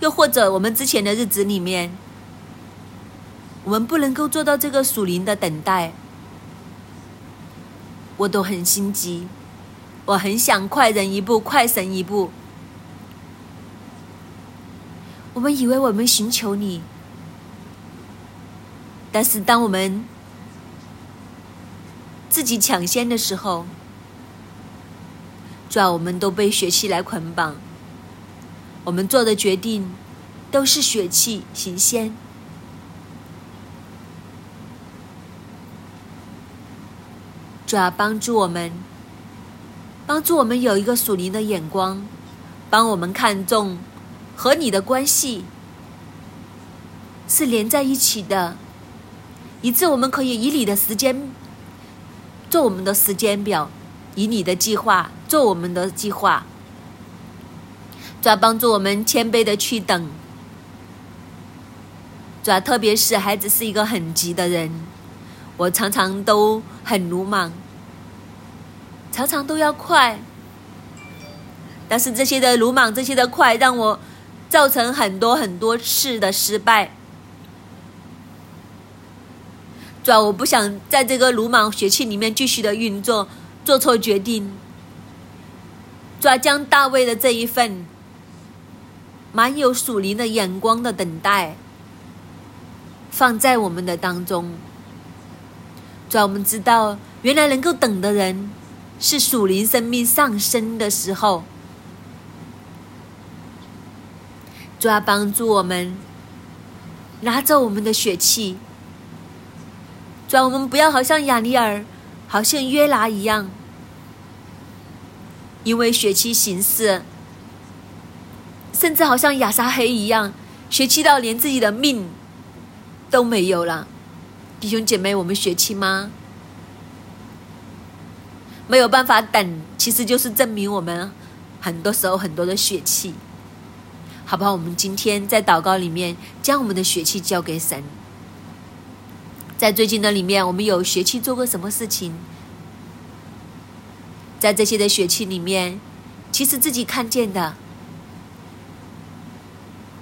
又或者我们之前的日子里面，我们不能够做到这个属灵的等待，我都很心急。我很想快人一步，快神一步。我们以为我们寻求你，但是当我们自己抢先的时候，主要我们都被血气来捆绑。我们做的决定都是血气行先，主要帮助我们。帮助我们有一个属灵的眼光，帮我们看重和你的关系是连在一起的，以致我们可以以你的时间做我们的时间表，以你的计划做我们的计划，主要帮助我们谦卑的去等，主要特别是孩子是一个很急的人，我常常都很鲁莽。常常都要快，但是这些的鲁莽，这些的快，让我造成很多很多次的失败。主要我不想在这个鲁莽血气里面继续的运作，做错决定。主要将大卫的这一份蛮有属灵的眼光的等待，放在我们的当中。主要我们知道，原来能够等的人。是属灵生命上升的时候，主要帮助我们拿走我们的血气，主要我们不要好像亚尼尔、好像约拿一样，因为血气行事，甚至好像亚撒黑一样，血气到连自己的命都没有了。弟兄姐妹，我们血气吗？没有办法等，其实就是证明我们很多时候很多的血气，好不好？我们今天在祷告里面将我们的血气交给神。在最近的里面，我们有血气做过什么事情？在这些的血气里面，其实自己看见的，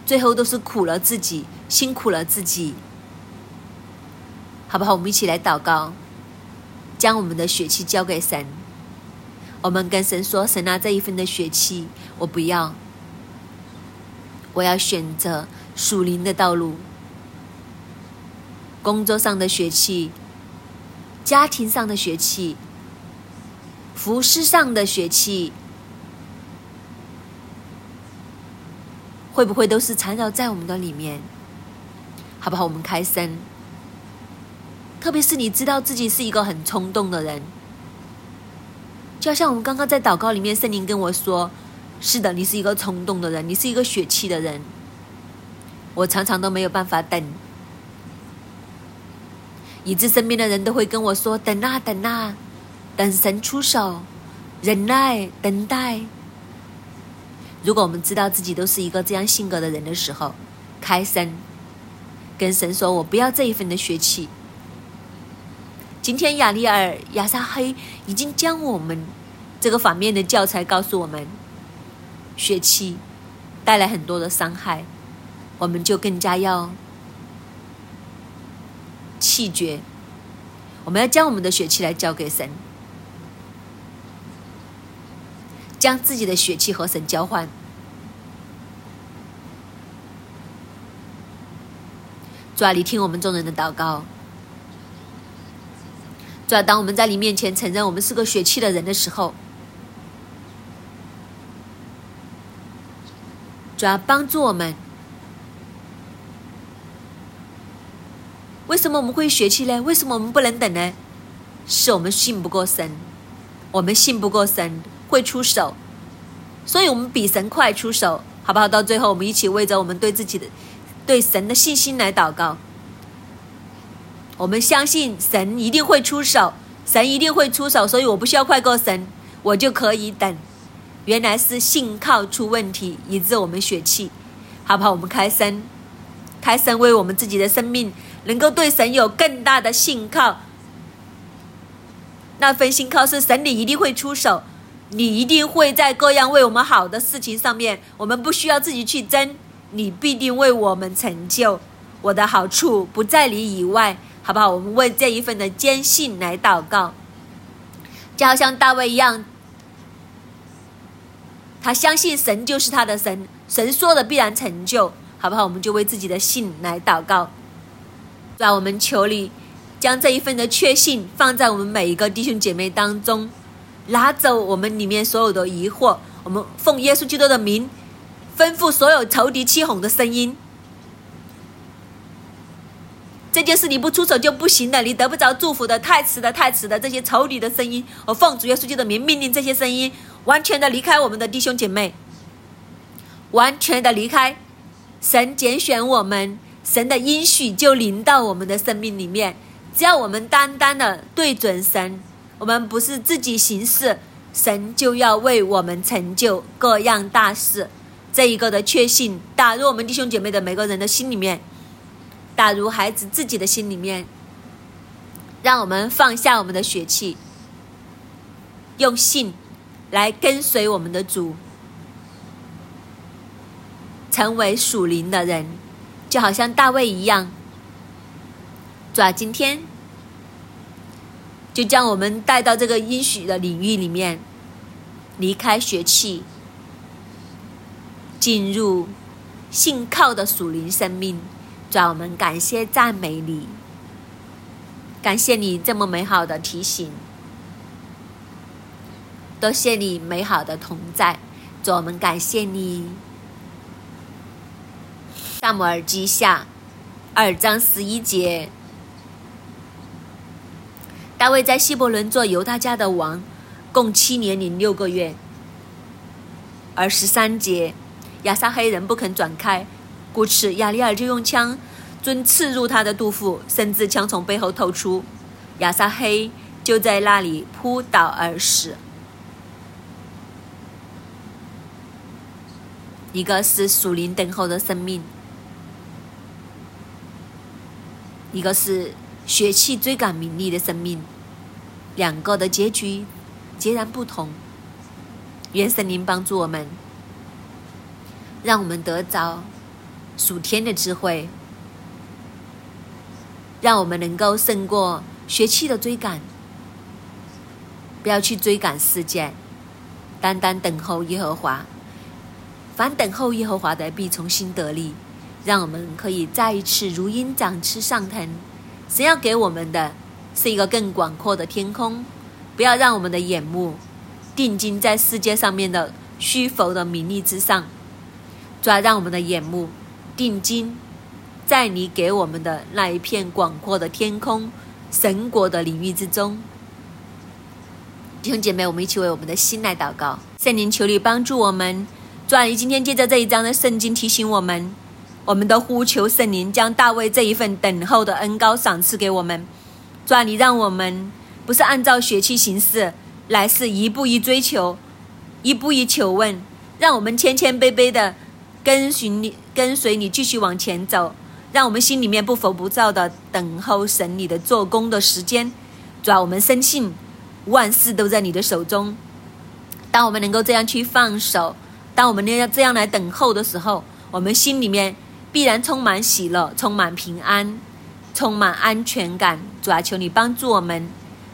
最后都是苦了自己，辛苦了自己，好不好？我们一起来祷告。将我们的血气交给神，我们跟神说：“神啊，这一份的血气，我不要，我要选择属灵的道路。工作上的血气，家庭上的血气、服饰上的血气，会不会都是缠绕在我们的里面？好不好？我们开声。特别是你知道自己是一个很冲动的人，就像我们刚刚在祷告里面，圣灵跟我说：“是的，你是一个冲动的人，你是一个血气的人。”我常常都没有办法等，以致身边的人都会跟我说：“等啊，等啊，等神出手，忍耐，等待。”如果我们知道自己都是一个这样性格的人的时候，开声跟神说：“我不要这一份的血气。”今天亚利尔亚撒黑已经将我们这个反面的教材告诉我们，血气带来很多的伤害，我们就更加要气绝。我们要将我们的血气来交给神，将自己的血气和神交换。主啊，你听我们众人的祷告。主要当我们在你面前承认我们是个血气的人的时候，主要帮助我们。为什么我们会血气呢？为什么我们不能等呢？是我们信不过神，我们信不过神会出手，所以我们比神快出手，好不好？到最后，我们一起为着我们对自己的、对神的信心来祷告。我们相信神一定会出手，神一定会出手，所以我不需要快过神，我就可以等。原来是信靠出问题，以致我们血气，好不好？我们开声，开声为我们自己的生命能够对神有更大的信靠。那份信靠是神，你一定会出手，你一定会在各样为我们好的事情上面，我们不需要自己去争，你必定为我们成就。我的好处不在你以外。好不好？我们为这一份的坚信来祷告，就好像大卫一样，他相信神就是他的神，神说的必然成就，好不好？我们就为自己的信来祷告，让我们求你将这一份的确信放在我们每一个弟兄姐妹当中，拿走我们里面所有的疑惑，我们奉耶稣基督的名，吩咐所有仇敌欺哄的声音。这件事你不出手就不行的，你得不着祝福的，太迟的，太迟的。这些仇敌的声音，我奉主耶稣基督的名命令这些声音完全的离开我们的弟兄姐妹，完全的离开。神拣选我们，神的应许就临到我们的生命里面。只要我们单单的对准神，我们不是自己行事，神就要为我们成就各样大事。这一个的确信打入我们弟兄姐妹的每个人的心里面。打入孩子自己的心里面，让我们放下我们的血气，用信来跟随我们的主，成为属灵的人，就好像大卫一样。主啊，今天就将我们带到这个应许的领域里面，离开血气，进入信靠的属灵生命。主，我们感谢赞美你，感谢你这么美好的提醒，多谢你美好的同在。主，我们感谢你。萨摩尔记下二章十一节，大卫在希伯伦做犹大家的王，共七年零六个月。而十三节，亚撒黑人不肯转开。故此，亚利尔就用枪准刺入他的肚腹，甚至枪从背后透出，亚撒黑就在那里扑倒而死。一个是属灵等候的生命，一个是血气追赶名利的生命，两个的结局截然不同。愿神灵帮助我们，让我们得着。属天的智慧，让我们能够胜过学气的追赶，不要去追赶世界，单单等候耶和华。凡等候耶和华的，必重新得力。让我们可以再一次如鹰展翅上腾。神要给我们的，是一个更广阔的天空。不要让我们的眼目定睛在世界上面的虚浮的名利之上，主要让我们的眼目定睛在你给我们的那一片广阔的天空、神国的领域之中。弟兄姐妹，我们一起为我们的心来祷告，圣灵求你帮助我们。主啊，你今天借着这一章的圣经提醒我们，我们的呼求圣灵将大卫这一份等候的恩高赏赐给我们。主啊，你让我们。不是按照血气行事，来是一步一追求，一步一求问，让我们谦谦卑卑的跟随你，跟随你继续往前走，让我们心里面不浮不躁的等候神你的做工的时间。主要我们深信万事都在你的手中。当我们能够这样去放手，当我们要这样来等候的时候，我们心里面必然充满喜乐，充满平安，充满安全感。主啊，求你帮助我们。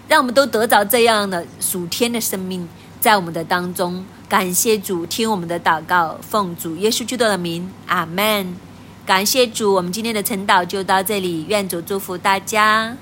让我们都得着这样的属天的生命，在我们的当中。感谢主，听我们的祷告，奉主耶稣基督的名，阿门。感谢主，我们今天的晨祷就到这里，愿主祝福大家。